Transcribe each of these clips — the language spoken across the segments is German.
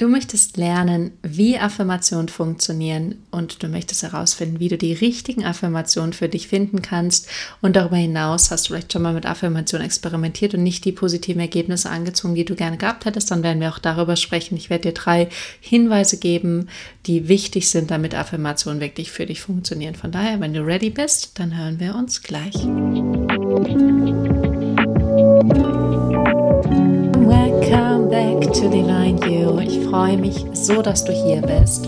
Du möchtest lernen, wie Affirmationen funktionieren und du möchtest herausfinden, wie du die richtigen Affirmationen für dich finden kannst. Und darüber hinaus hast du vielleicht schon mal mit Affirmationen experimentiert und nicht die positiven Ergebnisse angezogen, die du gerne gehabt hättest. Dann werden wir auch darüber sprechen. Ich werde dir drei Hinweise geben, die wichtig sind, damit Affirmationen wirklich für dich funktionieren. Von daher, wenn du ready bist, dann hören wir uns gleich. Back to Divine You. Ich freue mich so, dass du hier bist.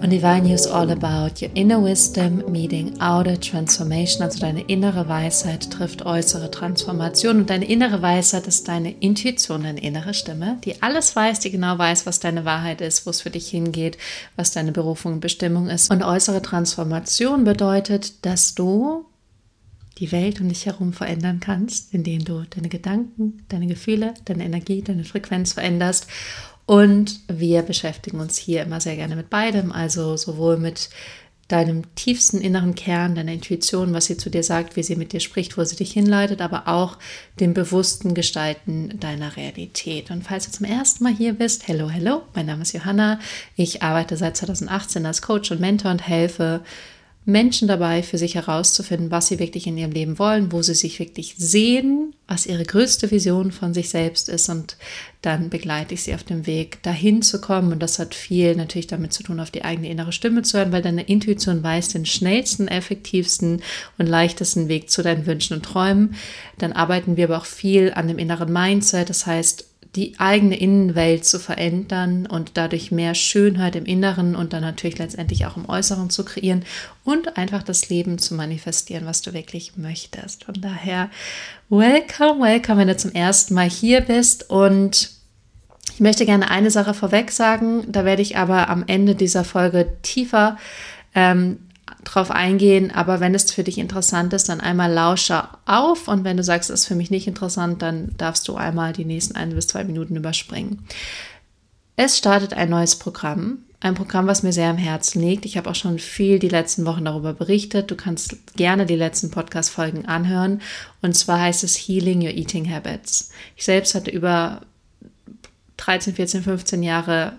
Und Divine You is all about your inner wisdom meeting outer transformation. Also deine innere Weisheit trifft äußere Transformation. Und deine innere Weisheit ist deine Intuition, deine innere Stimme, die alles weiß, die genau weiß, was deine Wahrheit ist, wo es für dich hingeht, was deine Berufung und Bestimmung ist. Und äußere Transformation bedeutet, dass du die Welt um dich herum verändern kannst, indem du deine Gedanken, deine Gefühle, deine Energie, deine Frequenz veränderst. Und wir beschäftigen uns hier immer sehr gerne mit beidem, also sowohl mit deinem tiefsten inneren Kern, deiner Intuition, was sie zu dir sagt, wie sie mit dir spricht, wo sie dich hinleitet, aber auch dem bewussten Gestalten deiner Realität. Und falls du zum ersten Mal hier bist, hello, hello, mein Name ist Johanna. Ich arbeite seit 2018 als Coach und Mentor und helfe Menschen dabei, für sich herauszufinden, was sie wirklich in ihrem Leben wollen, wo sie sich wirklich sehen, was ihre größte Vision von sich selbst ist. Und dann begleite ich sie auf dem Weg, dahin zu kommen. Und das hat viel natürlich damit zu tun, auf die eigene innere Stimme zu hören, weil deine Intuition weiß den schnellsten, effektivsten und leichtesten Weg zu deinen Wünschen und Träumen. Dann arbeiten wir aber auch viel an dem inneren Mindset. Das heißt, die eigene Innenwelt zu verändern und dadurch mehr Schönheit im Inneren und dann natürlich letztendlich auch im Äußeren zu kreieren und einfach das Leben zu manifestieren, was du wirklich möchtest. Von daher, welcome, welcome, wenn du zum ersten Mal hier bist und ich möchte gerne eine Sache vorweg sagen, da werde ich aber am Ende dieser Folge tiefer ähm, drauf eingehen, aber wenn es für dich interessant ist, dann einmal lausche auf und wenn du sagst, es ist für mich nicht interessant, dann darfst du einmal die nächsten ein bis zwei Minuten überspringen. Es startet ein neues Programm, ein Programm, was mir sehr am Herzen liegt. Ich habe auch schon viel die letzten Wochen darüber berichtet. Du kannst gerne die letzten Podcast-Folgen anhören. Und zwar heißt es Healing Your Eating Habits. Ich selbst hatte über 13, 14, 15 Jahre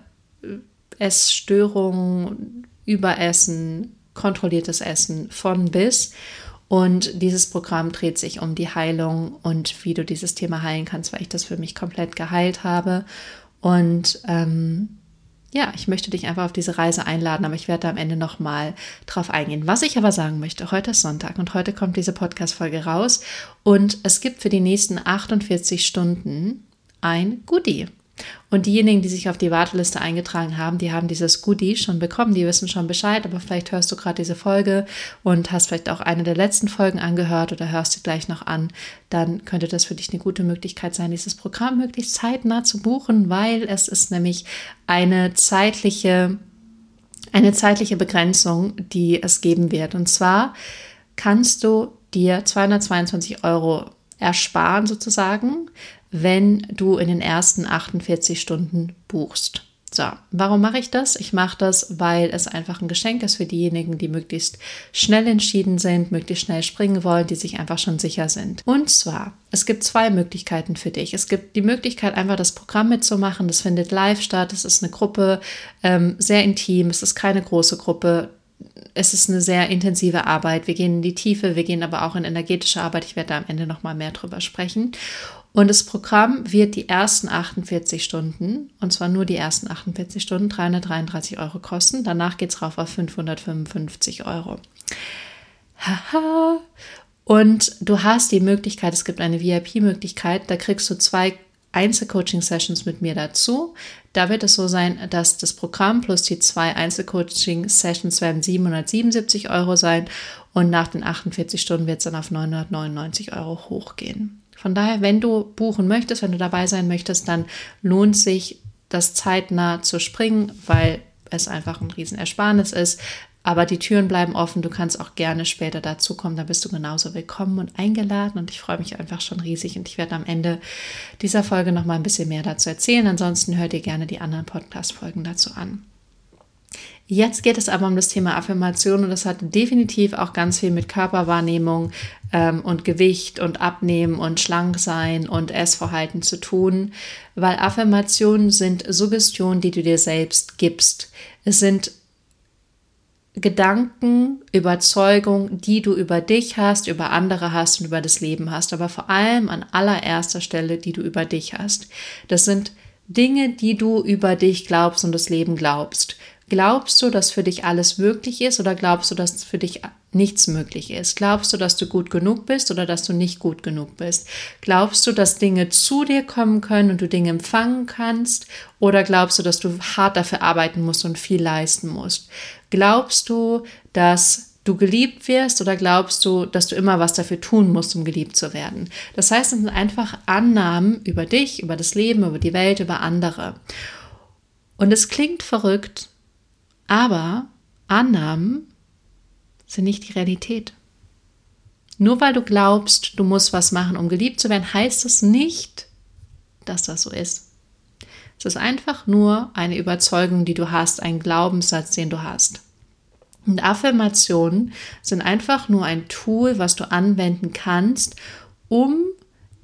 Essstörungen, Überessen, kontrolliertes Essen von bis. Und dieses Programm dreht sich um die Heilung und wie du dieses Thema heilen kannst, weil ich das für mich komplett geheilt habe. Und ähm, ja, ich möchte dich einfach auf diese Reise einladen, aber ich werde am Ende nochmal drauf eingehen. Was ich aber sagen möchte, heute ist Sonntag und heute kommt diese Podcast-Folge raus und es gibt für die nächsten 48 Stunden ein Goodie. Und diejenigen, die sich auf die Warteliste eingetragen haben, die haben dieses Goodie schon bekommen, die wissen schon Bescheid, aber vielleicht hörst du gerade diese Folge und hast vielleicht auch eine der letzten Folgen angehört oder hörst sie gleich noch an, dann könnte das für dich eine gute Möglichkeit sein, dieses Programm möglichst zeitnah zu buchen, weil es ist nämlich eine zeitliche, eine zeitliche Begrenzung, die es geben wird. Und zwar kannst du dir 222 Euro ersparen sozusagen, wenn du in den ersten 48 Stunden buchst. So, warum mache ich das? Ich mache das, weil es einfach ein Geschenk ist für diejenigen, die möglichst schnell entschieden sind, möglichst schnell springen wollen, die sich einfach schon sicher sind. Und zwar, es gibt zwei Möglichkeiten für dich. Es gibt die Möglichkeit, einfach das Programm mitzumachen. Das findet live statt. Es ist eine Gruppe, ähm, sehr intim. Es ist keine große Gruppe es ist eine sehr intensive Arbeit. Wir gehen in die Tiefe, wir gehen aber auch in energetische Arbeit. Ich werde da am Ende noch mal mehr drüber sprechen. Und das Programm wird die ersten 48 Stunden, und zwar nur die ersten 48 Stunden, 333 Euro kosten. Danach geht es rauf auf 555 Euro. Haha. Und du hast die Möglichkeit, es gibt eine VIP-Möglichkeit, da kriegst du zwei Einzelcoaching-Sessions mit mir dazu. Da wird es so sein, dass das Programm plus die zwei Einzelcoaching-Sessions werden 777 Euro sein und nach den 48 Stunden wird es dann auf 999 Euro hochgehen. Von daher, wenn du buchen möchtest, wenn du dabei sein möchtest, dann lohnt sich das zeitnah zu springen, weil es einfach ein Riesenersparnis ist. Aber die Türen bleiben offen. Du kannst auch gerne später dazu kommen. Da bist du genauso willkommen und eingeladen. Und ich freue mich einfach schon riesig. Und ich werde am Ende dieser Folge noch mal ein bisschen mehr dazu erzählen. Ansonsten hört dir gerne die anderen Podcast-Folgen dazu an. Jetzt geht es aber um das Thema Affirmation und das hat definitiv auch ganz viel mit Körperwahrnehmung ähm, und Gewicht und Abnehmen und schlank sein und Essverhalten zu tun, weil Affirmationen sind Suggestionen, die du dir selbst gibst. Es sind Gedanken, Überzeugung, die du über dich hast, über andere hast und über das Leben hast, aber vor allem an allererster Stelle, die du über dich hast. Das sind Dinge, die du über dich glaubst und das Leben glaubst. Glaubst du, dass für dich alles möglich ist oder glaubst du, dass für dich nichts möglich ist? Glaubst du, dass du gut genug bist oder dass du nicht gut genug bist? Glaubst du, dass Dinge zu dir kommen können und du Dinge empfangen kannst? Oder glaubst du, dass du hart dafür arbeiten musst und viel leisten musst? Glaubst du, dass du geliebt wirst oder glaubst du, dass du immer was dafür tun musst, um geliebt zu werden? Das heißt, es sind einfach Annahmen über dich, über das Leben, über die Welt, über andere. Und es klingt verrückt, aber Annahmen sind nicht die Realität. Nur weil du glaubst, du musst was machen, um geliebt zu werden, heißt es nicht, dass das so ist. Es ist einfach nur eine Überzeugung, die du hast, ein Glaubenssatz, den du hast. Und Affirmationen sind einfach nur ein Tool, was du anwenden kannst, um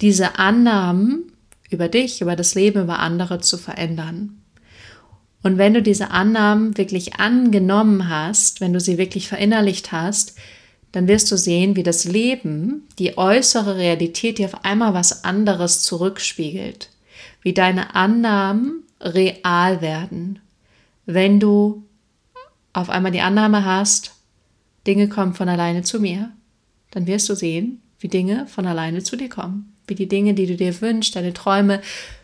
diese Annahmen über dich, über das Leben, über andere zu verändern. Und wenn du diese Annahmen wirklich angenommen hast, wenn du sie wirklich verinnerlicht hast, dann wirst du sehen, wie das Leben, die äußere Realität dir auf einmal was anderes zurückspiegelt, wie deine Annahmen real werden. Wenn du auf einmal die Annahme hast, Dinge kommen von alleine zu mir, dann wirst du sehen, wie Dinge von alleine zu dir kommen, wie die Dinge, die du dir wünschst, deine Träume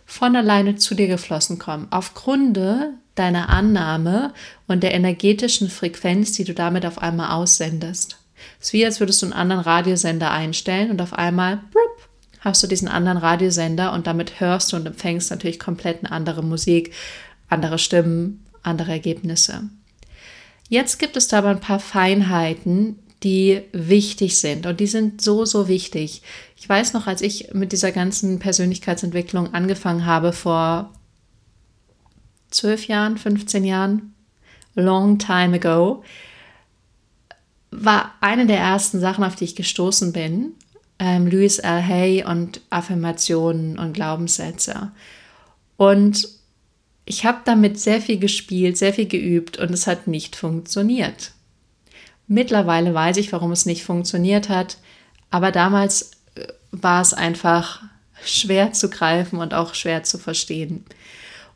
von alleine zu dir geflossen kommen, aufgrund deiner Annahme und der energetischen Frequenz, die du damit auf einmal aussendest. Es ist wie, als würdest du einen anderen Radiosender einstellen und auf einmal brup, hast du diesen anderen Radiosender und damit hörst du und empfängst natürlich komplett eine andere Musik, andere Stimmen, andere Ergebnisse. Jetzt gibt es da aber ein paar Feinheiten, die wichtig sind und die sind so, so wichtig. Ich weiß noch, als ich mit dieser ganzen Persönlichkeitsentwicklung angefangen habe vor zwölf Jahren, 15 Jahren, long time ago, war eine der ersten Sachen, auf die ich gestoßen bin, ähm, Louis L. Hay und Affirmationen und Glaubenssätze. Und ich habe damit sehr viel gespielt, sehr viel geübt und es hat nicht funktioniert. Mittlerweile weiß ich, warum es nicht funktioniert hat, aber damals äh, war es einfach schwer zu greifen und auch schwer zu verstehen.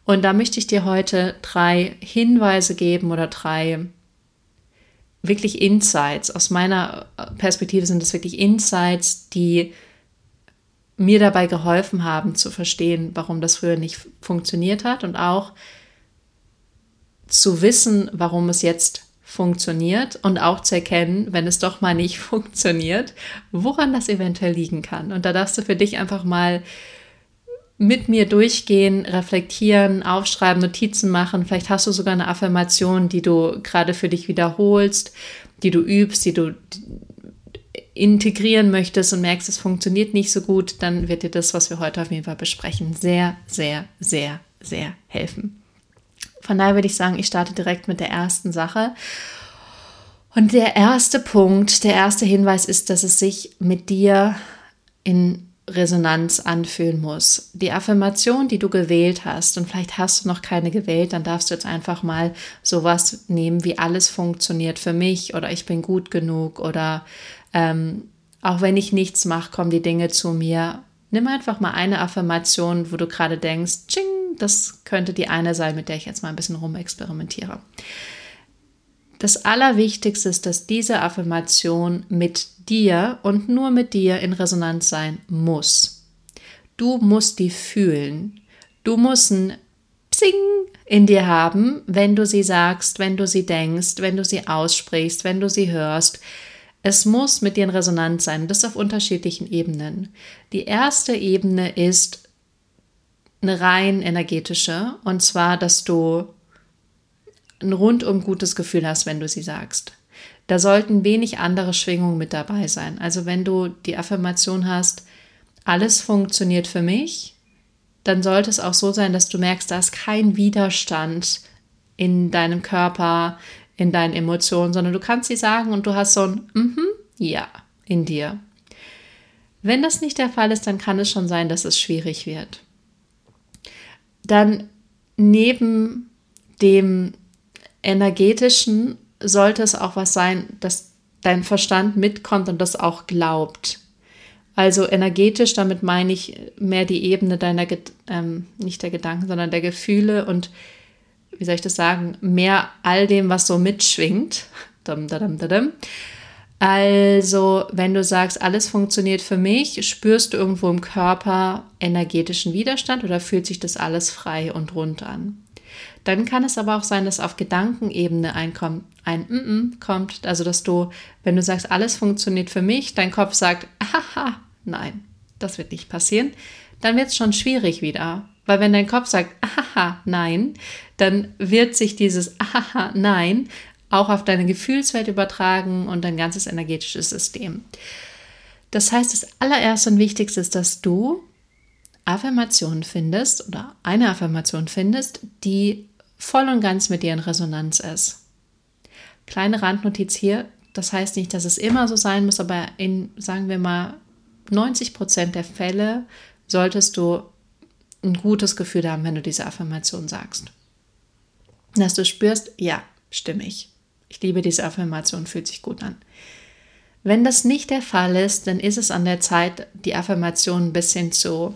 Und da möchte ich dir heute drei Hinweise geben oder drei wirklich Insights. Aus meiner Perspektive sind es wirklich Insights, die mir dabei geholfen haben zu verstehen, warum das früher nicht funktioniert hat und auch zu wissen, warum es jetzt funktioniert und auch zu erkennen, wenn es doch mal nicht funktioniert, woran das eventuell liegen kann. Und da darfst du für dich einfach mal mit mir durchgehen, reflektieren, aufschreiben, Notizen machen. Vielleicht hast du sogar eine Affirmation, die du gerade für dich wiederholst, die du übst, die du integrieren möchtest und merkst, es funktioniert nicht so gut, dann wird dir das, was wir heute auf jeden Fall besprechen, sehr, sehr, sehr, sehr helfen. Von daher würde ich sagen, ich starte direkt mit der ersten Sache. Und der erste Punkt, der erste Hinweis ist, dass es sich mit dir in Resonanz anfühlen muss. Die Affirmation, die du gewählt hast, und vielleicht hast du noch keine gewählt, dann darfst du jetzt einfach mal sowas nehmen wie alles funktioniert für mich oder ich bin gut genug oder ähm, auch wenn ich nichts mache, kommen die Dinge zu mir. Nimm einfach mal eine Affirmation, wo du gerade denkst, Ching, das könnte die eine sein, mit der ich jetzt mal ein bisschen rumexperimentiere. Das Allerwichtigste ist, dass diese Affirmation mit dir und nur mit dir in Resonanz sein muss. Du musst die fühlen. Du musst ein Psing in dir haben, wenn du sie sagst, wenn du sie denkst, wenn du sie aussprichst, wenn du sie hörst. Es muss mit dir in Resonanz sein, das auf unterschiedlichen Ebenen. Die erste Ebene ist eine rein energetische, und zwar, dass du ein rundum gutes Gefühl hast, wenn du sie sagst. Da sollten wenig andere Schwingungen mit dabei sein. Also wenn du die Affirmation hast, alles funktioniert für mich, dann sollte es auch so sein, dass du merkst, da ist kein Widerstand in deinem Körper, in deinen Emotionen, sondern du kannst sie sagen und du hast so ein mhm, ja in dir. Wenn das nicht der Fall ist, dann kann es schon sein, dass es schwierig wird. Dann neben dem energetischen sollte es auch was sein, dass dein Verstand mitkommt und das auch glaubt. Also energetisch, damit meine ich mehr die Ebene deiner, ähm, nicht der Gedanken, sondern der Gefühle und, wie soll ich das sagen, mehr all dem, was so mitschwingt. Also, wenn du sagst, alles funktioniert für mich, spürst du irgendwo im Körper energetischen Widerstand oder fühlt sich das alles frei und rund an? Dann kann es aber auch sein, dass auf Gedankenebene ein, ein mm -mm kommt, also dass du, wenn du sagst, alles funktioniert für mich, dein Kopf sagt, haha, nein, das wird nicht passieren, dann wird es schon schwierig wieder. Weil wenn dein Kopf sagt, aha, nein, dann wird sich dieses aha, nein auch auf deine Gefühlswelt übertragen und dein ganzes energetisches System. Das heißt, das allererste und wichtigste ist, dass du Affirmationen findest oder eine Affirmation findest, die voll und ganz mit dir in Resonanz ist. Kleine Randnotiz hier, das heißt nicht, dass es immer so sein muss, aber in, sagen wir mal, 90 Prozent der Fälle solltest du ein gutes Gefühl haben, wenn du diese Affirmation sagst. Dass du spürst, ja, stimmig. Ich liebe diese Affirmation, fühlt sich gut an. Wenn das nicht der Fall ist, dann ist es an der Zeit, die Affirmation ein bisschen zu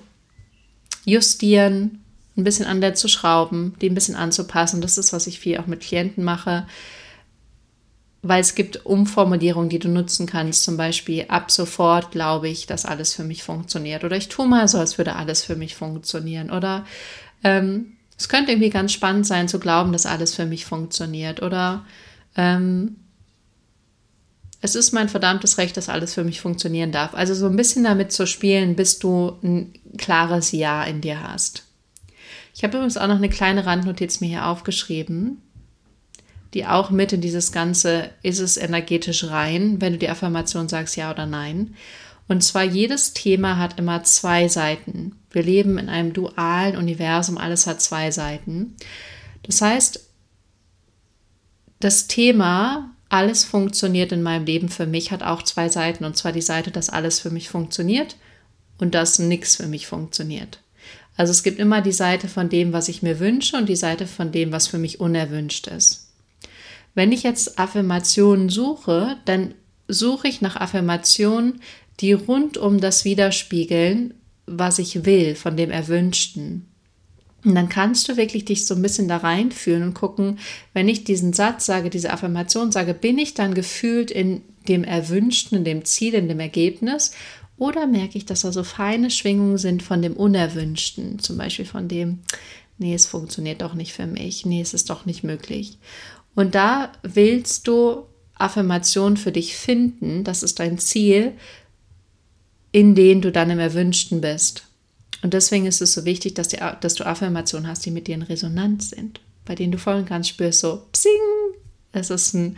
justieren, ein bisschen an der zu schrauben, die ein bisschen anzupassen. Das ist, was ich viel auch mit Klienten mache weil es gibt Umformulierungen, die du nutzen kannst. Zum Beispiel, ab sofort glaube ich, dass alles für mich funktioniert. Oder ich tue mal so, als würde alles für mich funktionieren. Oder ähm, es könnte irgendwie ganz spannend sein, zu glauben, dass alles für mich funktioniert. Oder ähm, es ist mein verdammtes Recht, dass alles für mich funktionieren darf. Also so ein bisschen damit zu spielen, bis du ein klares Ja in dir hast. Ich habe übrigens auch noch eine kleine Randnotiz mir hier aufgeschrieben die auch mit in dieses Ganze, ist es energetisch rein, wenn du die Affirmation sagst, ja oder nein. Und zwar jedes Thema hat immer zwei Seiten. Wir leben in einem dualen Universum, alles hat zwei Seiten. Das heißt, das Thema, alles funktioniert in meinem Leben für mich, hat auch zwei Seiten. Und zwar die Seite, dass alles für mich funktioniert und dass nichts für mich funktioniert. Also es gibt immer die Seite von dem, was ich mir wünsche und die Seite von dem, was für mich unerwünscht ist. Wenn ich jetzt Affirmationen suche, dann suche ich nach Affirmationen, die rund um das widerspiegeln, was ich will, von dem Erwünschten. Und dann kannst du wirklich dich so ein bisschen da reinfühlen und gucken, wenn ich diesen Satz sage, diese Affirmation sage, bin ich dann gefühlt in dem Erwünschten, in dem Ziel, in dem Ergebnis? Oder merke ich, dass da so feine Schwingungen sind von dem Unerwünschten, zum Beispiel von dem, nee, es funktioniert doch nicht für mich, nee, es ist doch nicht möglich. Und da willst du Affirmationen für dich finden, das ist dein Ziel, in denen du dann im Erwünschten bist. Und deswegen ist es so wichtig, dass, die, dass du Affirmationen hast, die mit dir in Resonanz sind, bei denen du voll und ganz spürst, so psing, es ist ein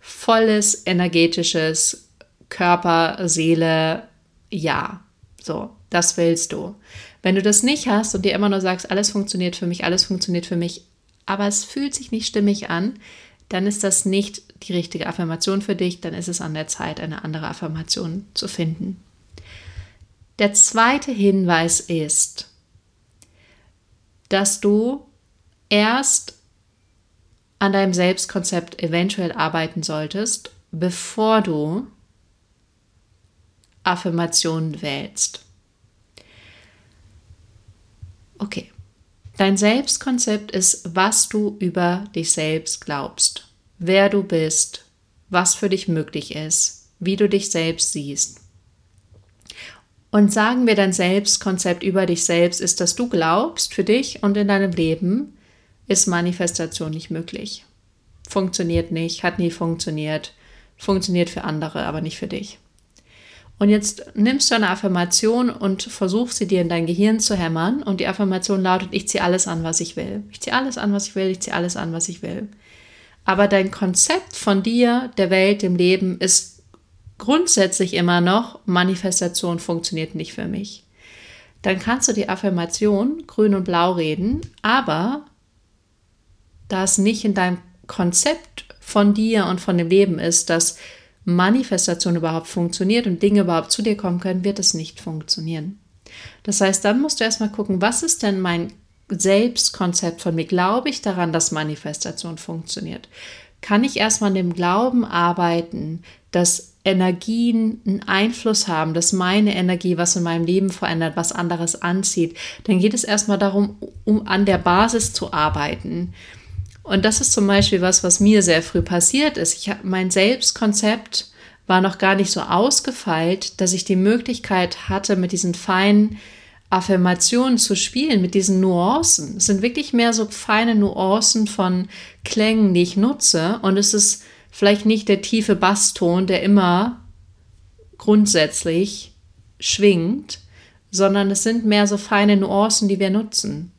volles, energetisches Körper, Seele, Ja. So, das willst du. Wenn du das nicht hast und dir immer nur sagst, alles funktioniert für mich, alles funktioniert für mich, aber es fühlt sich nicht stimmig an, dann ist das nicht die richtige Affirmation für dich, dann ist es an der Zeit, eine andere Affirmation zu finden. Der zweite Hinweis ist, dass du erst an deinem Selbstkonzept eventuell arbeiten solltest, bevor du Affirmationen wählst. Okay. Dein Selbstkonzept ist, was du über dich selbst glaubst, wer du bist, was für dich möglich ist, wie du dich selbst siehst. Und sagen wir, dein Selbstkonzept über dich selbst ist, dass du glaubst, für dich und in deinem Leben ist Manifestation nicht möglich. Funktioniert nicht, hat nie funktioniert, funktioniert für andere, aber nicht für dich. Und jetzt nimmst du eine Affirmation und versuchst sie dir in dein Gehirn zu hämmern. Und die Affirmation lautet, ich ziehe alles an, was ich will. Ich ziehe alles an, was ich will. Ich ziehe alles an, was ich will. Aber dein Konzept von dir, der Welt, dem Leben ist grundsätzlich immer noch, Manifestation funktioniert nicht für mich. Dann kannst du die Affirmation grün und blau reden, aber da es nicht in deinem Konzept von dir und von dem Leben ist, dass Manifestation überhaupt funktioniert und Dinge überhaupt zu dir kommen können, wird es nicht funktionieren. Das heißt, dann musst du erstmal gucken, was ist denn mein Selbstkonzept von mir? Glaube ich daran, dass Manifestation funktioniert? Kann ich erstmal an dem Glauben arbeiten, dass Energien einen Einfluss haben, dass meine Energie was in meinem Leben verändert, was anderes anzieht, dann geht es erstmal darum, um an der Basis zu arbeiten. Und das ist zum Beispiel was, was mir sehr früh passiert ist. Ich habe mein Selbstkonzept war noch gar nicht so ausgefeilt, dass ich die Möglichkeit hatte, mit diesen feinen Affirmationen zu spielen, mit diesen Nuancen. Es sind wirklich mehr so feine Nuancen von Klängen, die ich nutze. Und es ist vielleicht nicht der tiefe Basston, der immer grundsätzlich schwingt, sondern es sind mehr so feine Nuancen, die wir nutzen.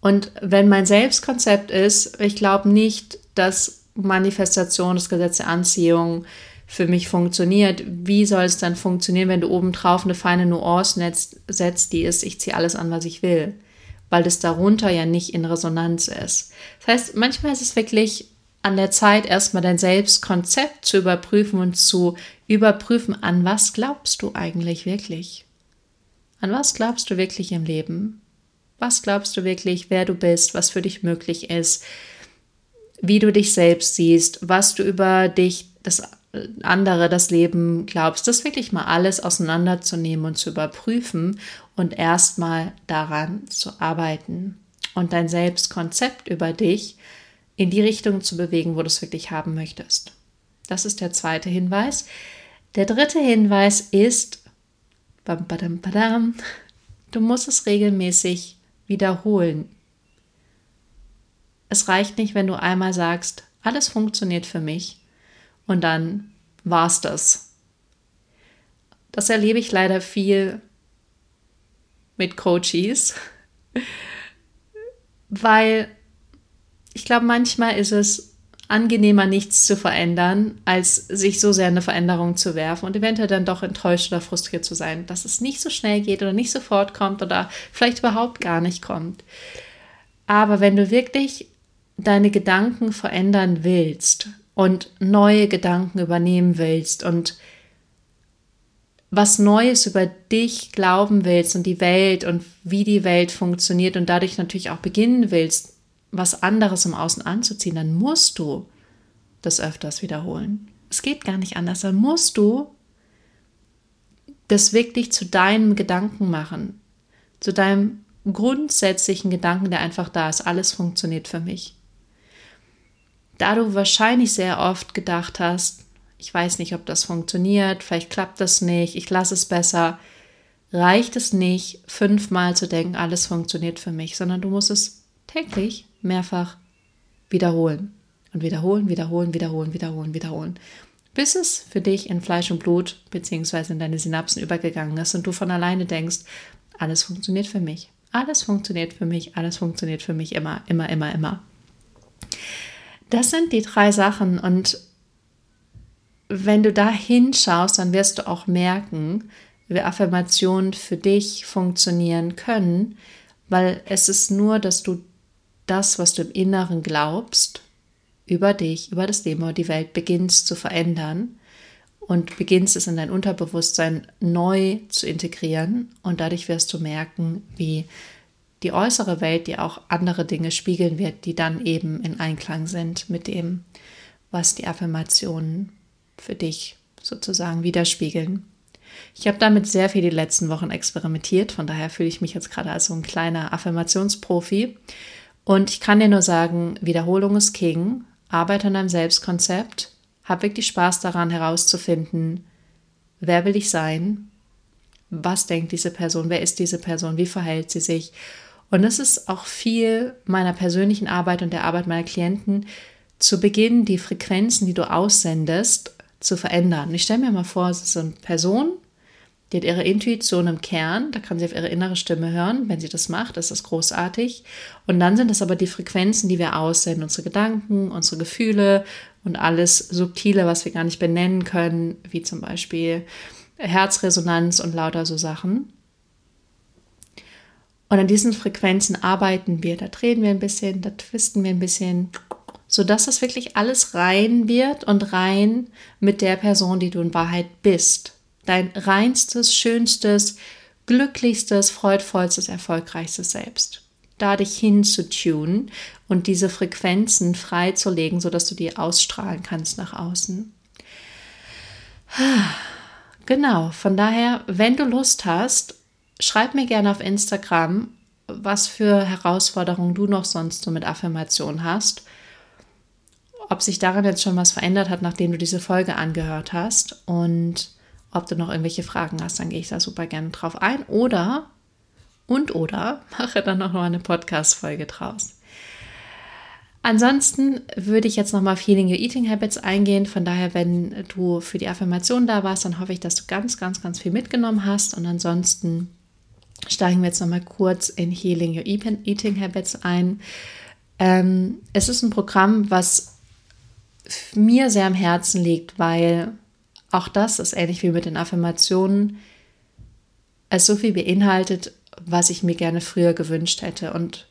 Und wenn mein Selbstkonzept ist, ich glaube nicht, dass Manifestation, das Gesetz der Anziehung für mich funktioniert, wie soll es dann funktionieren, wenn du obendrauf eine feine Nuance setzt, die ist, ich ziehe alles an, was ich will, weil das darunter ja nicht in Resonanz ist. Das heißt, manchmal ist es wirklich an der Zeit, erstmal dein Selbstkonzept zu überprüfen und zu überprüfen, an was glaubst du eigentlich wirklich? An was glaubst du wirklich im Leben? Was glaubst du wirklich, wer du bist, was für dich möglich ist, wie du dich selbst siehst, was du über dich, das andere, das Leben glaubst, das wirklich mal alles auseinanderzunehmen und zu überprüfen und erstmal daran zu arbeiten und dein Selbstkonzept über dich in die Richtung zu bewegen, wo du es wirklich haben möchtest. Das ist der zweite Hinweis. Der dritte Hinweis ist, du musst es regelmäßig wiederholen. Es reicht nicht, wenn du einmal sagst, alles funktioniert für mich und dann war's das. Das erlebe ich leider viel mit Coaches, weil ich glaube, manchmal ist es angenehmer, nichts zu verändern, als sich so sehr in eine Veränderung zu werfen und eventuell dann doch enttäuscht oder frustriert zu sein, dass es nicht so schnell geht oder nicht sofort kommt oder vielleicht überhaupt gar nicht kommt. Aber wenn du wirklich deine Gedanken verändern willst und neue Gedanken übernehmen willst und was Neues über dich glauben willst und die Welt und wie die Welt funktioniert und dadurch natürlich auch beginnen willst, was anderes im Außen anzuziehen, dann musst du das öfters wiederholen. Es geht gar nicht anders. Dann musst du das wirklich zu deinem Gedanken machen, zu deinem grundsätzlichen Gedanken, der einfach da ist. Alles funktioniert für mich. Da du wahrscheinlich sehr oft gedacht hast, ich weiß nicht, ob das funktioniert, vielleicht klappt das nicht, ich lasse es besser, reicht es nicht, fünfmal zu denken, alles funktioniert für mich, sondern du musst es täglich mehrfach wiederholen und wiederholen, wiederholen, wiederholen, wiederholen, wiederholen, bis es für dich in Fleisch und Blut bzw. in deine Synapsen übergegangen ist und du von alleine denkst, alles funktioniert für mich, alles funktioniert für mich, alles funktioniert für mich immer, immer, immer, immer. Das sind die drei Sachen und wenn du da hinschaust, dann wirst du auch merken, wie Affirmationen für dich funktionieren können, weil es ist nur, dass du das, was du im Inneren glaubst, über dich, über das Leben, über die Welt beginnst zu verändern und beginnst es in dein Unterbewusstsein neu zu integrieren. Und dadurch wirst du merken, wie die äußere Welt dir auch andere Dinge spiegeln wird, die dann eben in Einklang sind mit dem, was die Affirmationen für dich sozusagen widerspiegeln. Ich habe damit sehr viel die letzten Wochen experimentiert, von daher fühle ich mich jetzt gerade als so ein kleiner Affirmationsprofi und ich kann dir nur sagen, Wiederholung ist King. Arbeite an deinem Selbstkonzept. Hab wirklich Spaß daran herauszufinden, wer will ich sein? Was denkt diese Person? Wer ist diese Person? Wie verhält sie sich? Und es ist auch viel meiner persönlichen Arbeit und der Arbeit meiner Klienten, zu Beginn die Frequenzen, die du aussendest, zu verändern. Ich stelle mir mal vor, es ist so eine Person, die hat ihre Intuition im Kern, da kann sie auf ihre innere Stimme hören. Wenn sie das macht, ist das großartig. Und dann sind es aber die Frequenzen, die wir aussenden, unsere Gedanken, unsere Gefühle und alles Subtile, was wir gar nicht benennen können, wie zum Beispiel Herzresonanz und lauter so Sachen. Und an diesen Frequenzen arbeiten wir, da drehen wir ein bisschen, da twisten wir ein bisschen, sodass das wirklich alles rein wird und rein mit der Person, die du in Wahrheit bist. Dein reinstes, schönstes, glücklichstes, freudvollstes, erfolgreichstes Selbst. Da dich hinzutunen und diese Frequenzen freizulegen, sodass du die ausstrahlen kannst nach außen. Genau, von daher, wenn du Lust hast, schreib mir gerne auf Instagram, was für Herausforderungen du noch sonst so mit Affirmation hast. Ob sich daran jetzt schon was verändert hat, nachdem du diese Folge angehört hast und ob du noch irgendwelche Fragen hast, dann gehe ich da super gerne drauf ein. Oder und oder mache dann noch eine Podcast-Folge draus. Ansonsten würde ich jetzt nochmal auf Healing Your Eating Habits eingehen. Von daher, wenn du für die Affirmation da warst, dann hoffe ich, dass du ganz, ganz, ganz viel mitgenommen hast. Und ansonsten steigen wir jetzt nochmal kurz in Healing Your Eating Habits ein. Ähm, es ist ein Programm, was mir sehr am Herzen liegt, weil auch das ist ähnlich wie mit den Affirmationen, es so viel beinhaltet, was ich mir gerne früher gewünscht hätte. Und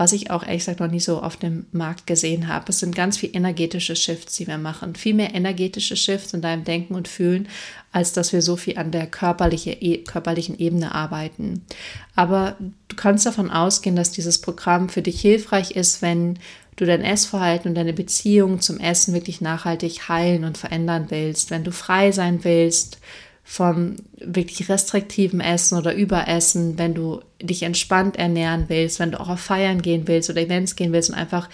was ich auch ehrlich gesagt noch nie so auf dem Markt gesehen habe. Es sind ganz viele energetische Shifts, die wir machen. Viel mehr energetische Shifts in deinem Denken und Fühlen, als dass wir so viel an der körperliche, e, körperlichen Ebene arbeiten. Aber du kannst davon ausgehen, dass dieses Programm für dich hilfreich ist, wenn du dein Essverhalten und deine Beziehung zum Essen wirklich nachhaltig heilen und verändern willst, wenn du frei sein willst vom wirklich restriktiven Essen oder Überessen, wenn du dich entspannt ernähren willst, wenn du auch auf Feiern gehen willst oder Events gehen willst und einfach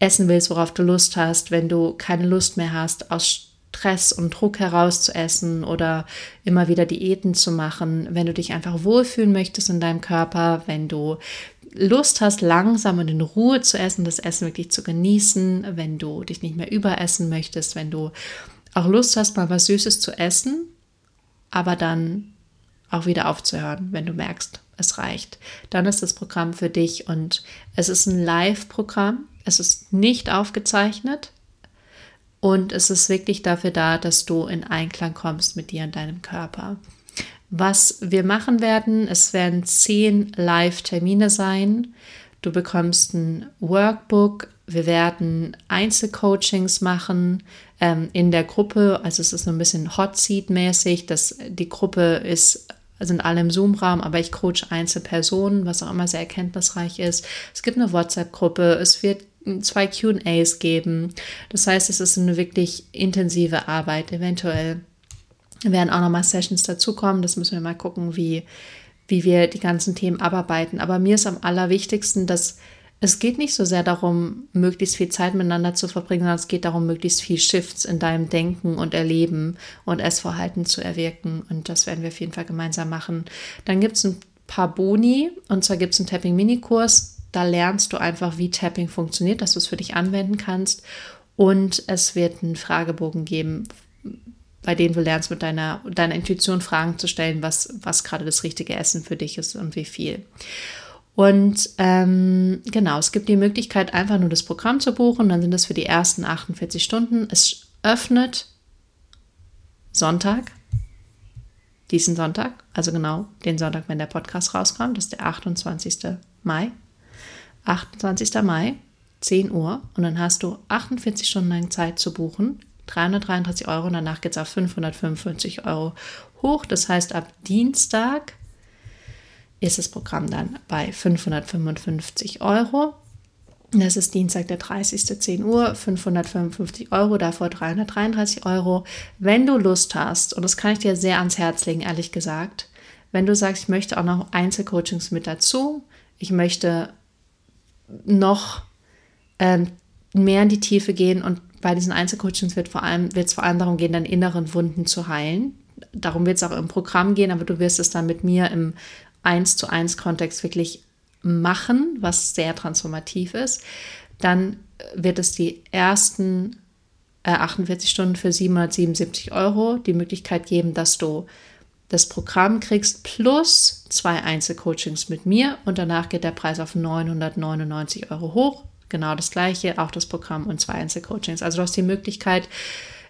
essen willst, worauf du Lust hast, wenn du keine Lust mehr hast, aus Stress und Druck heraus zu essen oder immer wieder Diäten zu machen, wenn du dich einfach wohlfühlen möchtest in deinem Körper, wenn du Lust hast, langsam und in Ruhe zu essen, das Essen wirklich zu genießen, wenn du dich nicht mehr überessen möchtest, wenn du auch Lust hast, mal was Süßes zu essen, aber dann auch wieder aufzuhören, wenn du merkst, es reicht. Dann ist das Programm für dich und es ist ein Live-Programm. Es ist nicht aufgezeichnet und es ist wirklich dafür da, dass du in Einklang kommst mit dir und deinem Körper. Was wir machen werden, es werden zehn Live-Termine sein. Du bekommst ein Workbook. Wir werden Einzelcoachings machen ähm, in der Gruppe. Also es ist so ein bisschen Hot Seat mäßig. Das, die Gruppe ist sind alle im Zoom-Raum, aber ich coach Einzelpersonen, was auch immer sehr erkenntnisreich ist. Es gibt eine WhatsApp-Gruppe, es wird zwei QAs geben. Das heißt, es ist eine wirklich intensive Arbeit. Eventuell werden auch nochmal Sessions dazukommen. Das müssen wir mal gucken, wie, wie wir die ganzen Themen abarbeiten. Aber mir ist am allerwichtigsten, dass es geht nicht so sehr darum, möglichst viel Zeit miteinander zu verbringen, sondern es geht darum, möglichst viel Shifts in deinem Denken und Erleben und Essverhalten zu erwirken. Und das werden wir auf jeden Fall gemeinsam machen. Dann gibt es ein paar Boni. Und zwar gibt es einen Tapping-Mini-Kurs. Da lernst du einfach, wie Tapping funktioniert, dass du es für dich anwenden kannst. Und es wird einen Fragebogen geben, bei dem du lernst, mit deiner, deiner Intuition Fragen zu stellen, was, was gerade das richtige Essen für dich ist und wie viel. Und ähm, genau, es gibt die Möglichkeit, einfach nur das Programm zu buchen. Dann sind das für die ersten 48 Stunden. Es öffnet Sonntag, diesen Sonntag, also genau den Sonntag, wenn der Podcast rauskommt. Das ist der 28. Mai. 28. Mai, 10 Uhr. Und dann hast du 48 Stunden lang Zeit zu buchen. 333 Euro und danach geht es auf 555 Euro hoch. Das heißt, ab Dienstag ist das Programm dann bei 555 Euro. Das ist Dienstag, der 30. 10 Uhr, 555 Euro, davor 333 Euro. Wenn du Lust hast, und das kann ich dir sehr ans Herz legen, ehrlich gesagt, wenn du sagst, ich möchte auch noch Einzelcoachings mit dazu, ich möchte noch ähm, mehr in die Tiefe gehen und bei diesen Einzelcoachings wird vor allem, wird es vor allem darum gehen, deine inneren Wunden zu heilen. Darum wird es auch im Programm gehen, aber du wirst es dann mit mir im eins zu eins Kontext wirklich machen, was sehr transformativ ist, dann wird es die ersten äh, 48 Stunden für 777 Euro die Möglichkeit geben, dass du das Programm kriegst plus zwei Einzelcoachings mit mir und danach geht der Preis auf 999 Euro hoch. Genau das gleiche, auch das Programm und zwei Einzelcoachings. Also du hast die Möglichkeit,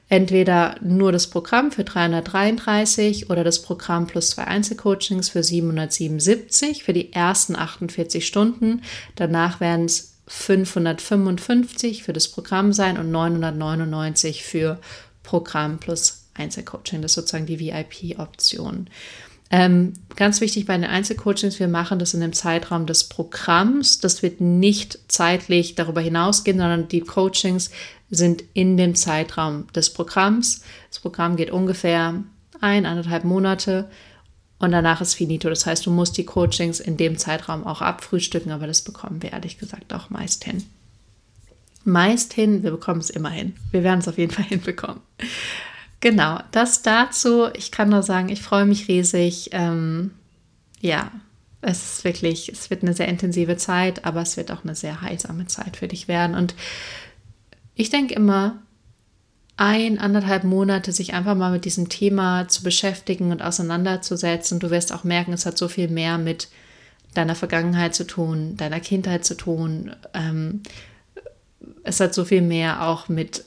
entweder nur das Programm für 333 oder das Programm plus zwei Einzelcoachings für 777 für die ersten 48 Stunden. Danach werden es 555 für das Programm sein und 999 für Programm plus Einzelcoaching. Das ist sozusagen die VIP-Option. Ähm, ganz wichtig bei den Einzelcoachings, wir machen das in dem Zeitraum des Programms. Das wird nicht zeitlich darüber hinausgehen, sondern die Coachings sind in dem Zeitraum des Programms. Das Programm geht ungefähr ein, anderthalb Monate und danach ist finito. Das heißt, du musst die Coachings in dem Zeitraum auch abfrühstücken, aber das bekommen wir ehrlich gesagt auch meist hin. Meist hin, wir bekommen es immer hin. Wir werden es auf jeden Fall hinbekommen. Genau, das dazu. Ich kann nur sagen, ich freue mich riesig. Ähm, ja, es ist wirklich, es wird eine sehr intensive Zeit, aber es wird auch eine sehr heilsame Zeit für dich werden. Und ich denke immer, ein, anderthalb Monate sich einfach mal mit diesem Thema zu beschäftigen und auseinanderzusetzen. Du wirst auch merken, es hat so viel mehr mit deiner Vergangenheit zu tun, deiner Kindheit zu tun. Ähm, es hat so viel mehr auch mit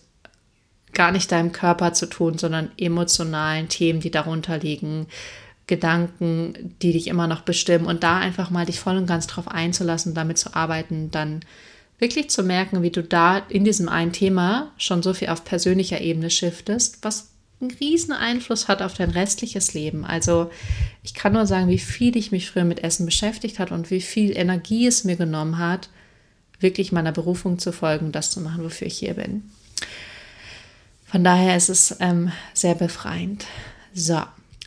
gar nicht deinem Körper zu tun, sondern emotionalen Themen, die darunter liegen, Gedanken, die dich immer noch bestimmen und da einfach mal dich voll und ganz drauf einzulassen, damit zu arbeiten, dann wirklich zu merken, wie du da in diesem einen Thema schon so viel auf persönlicher Ebene shiftest, was einen riesen Einfluss hat auf dein restliches Leben. Also ich kann nur sagen, wie viel ich mich früher mit Essen beschäftigt hat und wie viel Energie es mir genommen hat, wirklich meiner Berufung zu folgen, das zu machen, wofür ich hier bin. Von daher ist es ähm, sehr befreiend. So,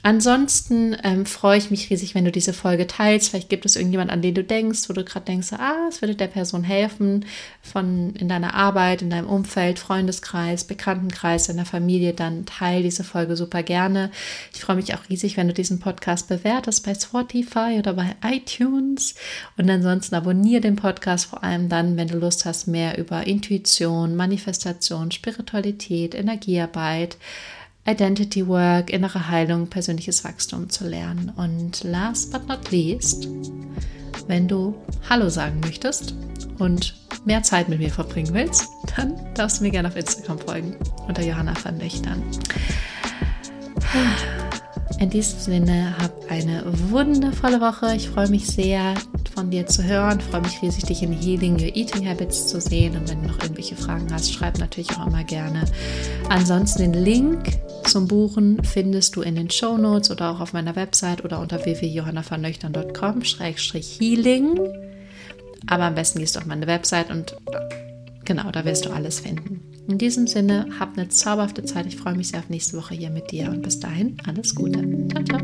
Ansonsten ähm, freue ich mich riesig, wenn du diese Folge teilst. Vielleicht gibt es irgendjemand, an den du denkst, wo du gerade denkst, ah, es würde der Person helfen, von in deiner Arbeit, in deinem Umfeld, Freundeskreis, Bekanntenkreis, deiner Familie, dann teil diese Folge super gerne. Ich freue mich auch riesig, wenn du diesen Podcast bewertest bei Spotify oder bei iTunes. Und ansonsten abonniere den Podcast vor allem dann, wenn du Lust hast, mehr über Intuition, Manifestation, Spiritualität, Energiearbeit, Identity Work, innere Heilung, persönliches Wachstum zu lernen. Und last but not least, wenn du Hallo sagen möchtest und mehr Zeit mit mir verbringen willst, dann darfst du mir gerne auf Instagram folgen unter Johanna van Löchtern. In diesem Sinne, hab eine wundervolle Woche. Ich freue mich sehr, von dir zu hören. Ich freue mich riesig, dich in Healing Your Eating Habits zu sehen. Und wenn du noch irgendwelche Fragen hast, schreib natürlich auch immer gerne. Ansonsten den Link zum Buchen findest du in den Show Notes oder auch auf meiner Website oder unter www.johannavernöchtern.com-healing. Aber am besten gehst du auf meine Website und genau, da wirst du alles finden. In diesem Sinne, hab eine zauberhafte Zeit. Ich freue mich sehr auf nächste Woche hier mit dir und bis dahin alles Gute. Ciao, ciao.